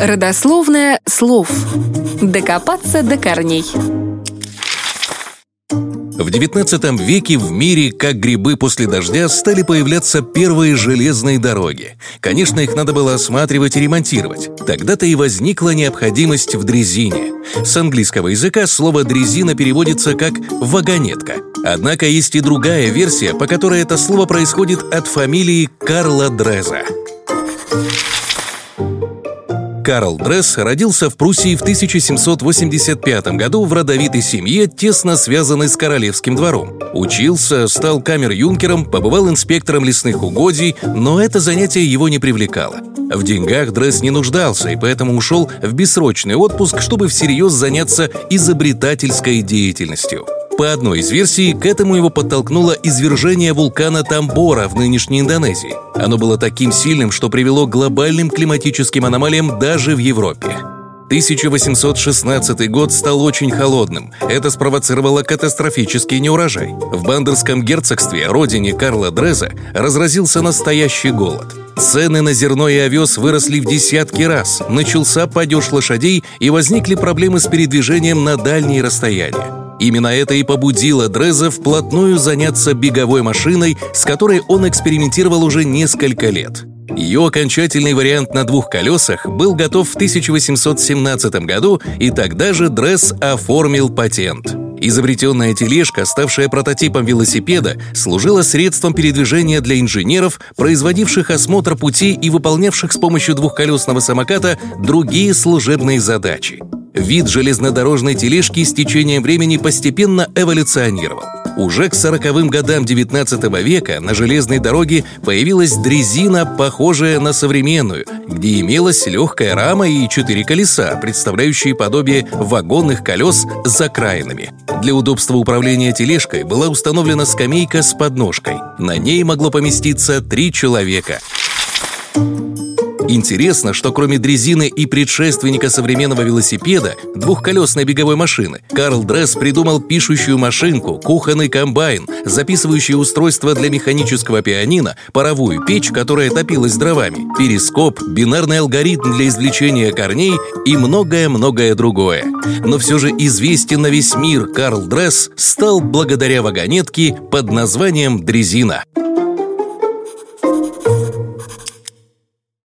Родословное слов. Докопаться до корней. В XIX веке в мире, как грибы после дождя, стали появляться первые железные дороги. Конечно, их надо было осматривать и ремонтировать. Тогда-то и возникла необходимость в дрезине. С английского языка слово «дрезина» переводится как «вагонетка». Однако есть и другая версия, по которой это слово происходит от фамилии Карла Дреза. Карл Дресс родился в Пруссии в 1785 году в родовитой семье, тесно связанной с королевским двором. Учился, стал камер-юнкером, побывал инспектором лесных угодий, но это занятие его не привлекало. В деньгах Дресс не нуждался и поэтому ушел в бессрочный отпуск, чтобы всерьез заняться изобретательской деятельностью. По одной из версий, к этому его подтолкнуло извержение вулкана Тамбора в нынешней Индонезии. Оно было таким сильным, что привело к глобальным климатическим аномалиям даже в Европе. 1816 год стал очень холодным. Это спровоцировало катастрофический неурожай. В Бандерском герцогстве, родине Карла Дреза, разразился настоящий голод. Цены на зерно и овес выросли в десятки раз, начался падеж лошадей и возникли проблемы с передвижением на дальние расстояния. Именно это и побудило Дреза вплотную заняться беговой машиной, с которой он экспериментировал уже несколько лет. Ее окончательный вариант на двух колесах был готов в 1817 году, и тогда же Дресс оформил патент. Изобретенная тележка, ставшая прототипом велосипеда, служила средством передвижения для инженеров, производивших осмотр пути и выполнявших с помощью двухколесного самоката другие служебные задачи. Вид железнодорожной тележки с течением времени постепенно эволюционировал. Уже к сороковым годам XIX века на железной дороге появилась дрезина, похожая на современную, где имелась легкая рама и четыре колеса, представляющие подобие вагонных колес с закраинами. Для удобства управления тележкой была установлена скамейка с подножкой. На ней могло поместиться три человека. Интересно, что кроме дрезины и предшественника современного велосипеда, двухколесной беговой машины, Карл Дресс придумал пишущую машинку, кухонный комбайн, записывающее устройство для механического пианино, паровую печь, которая топилась дровами, перископ, бинарный алгоритм для извлечения корней и многое-многое другое. Но все же известен на весь мир Карл Дресс стал благодаря вагонетке под названием «Дрезина».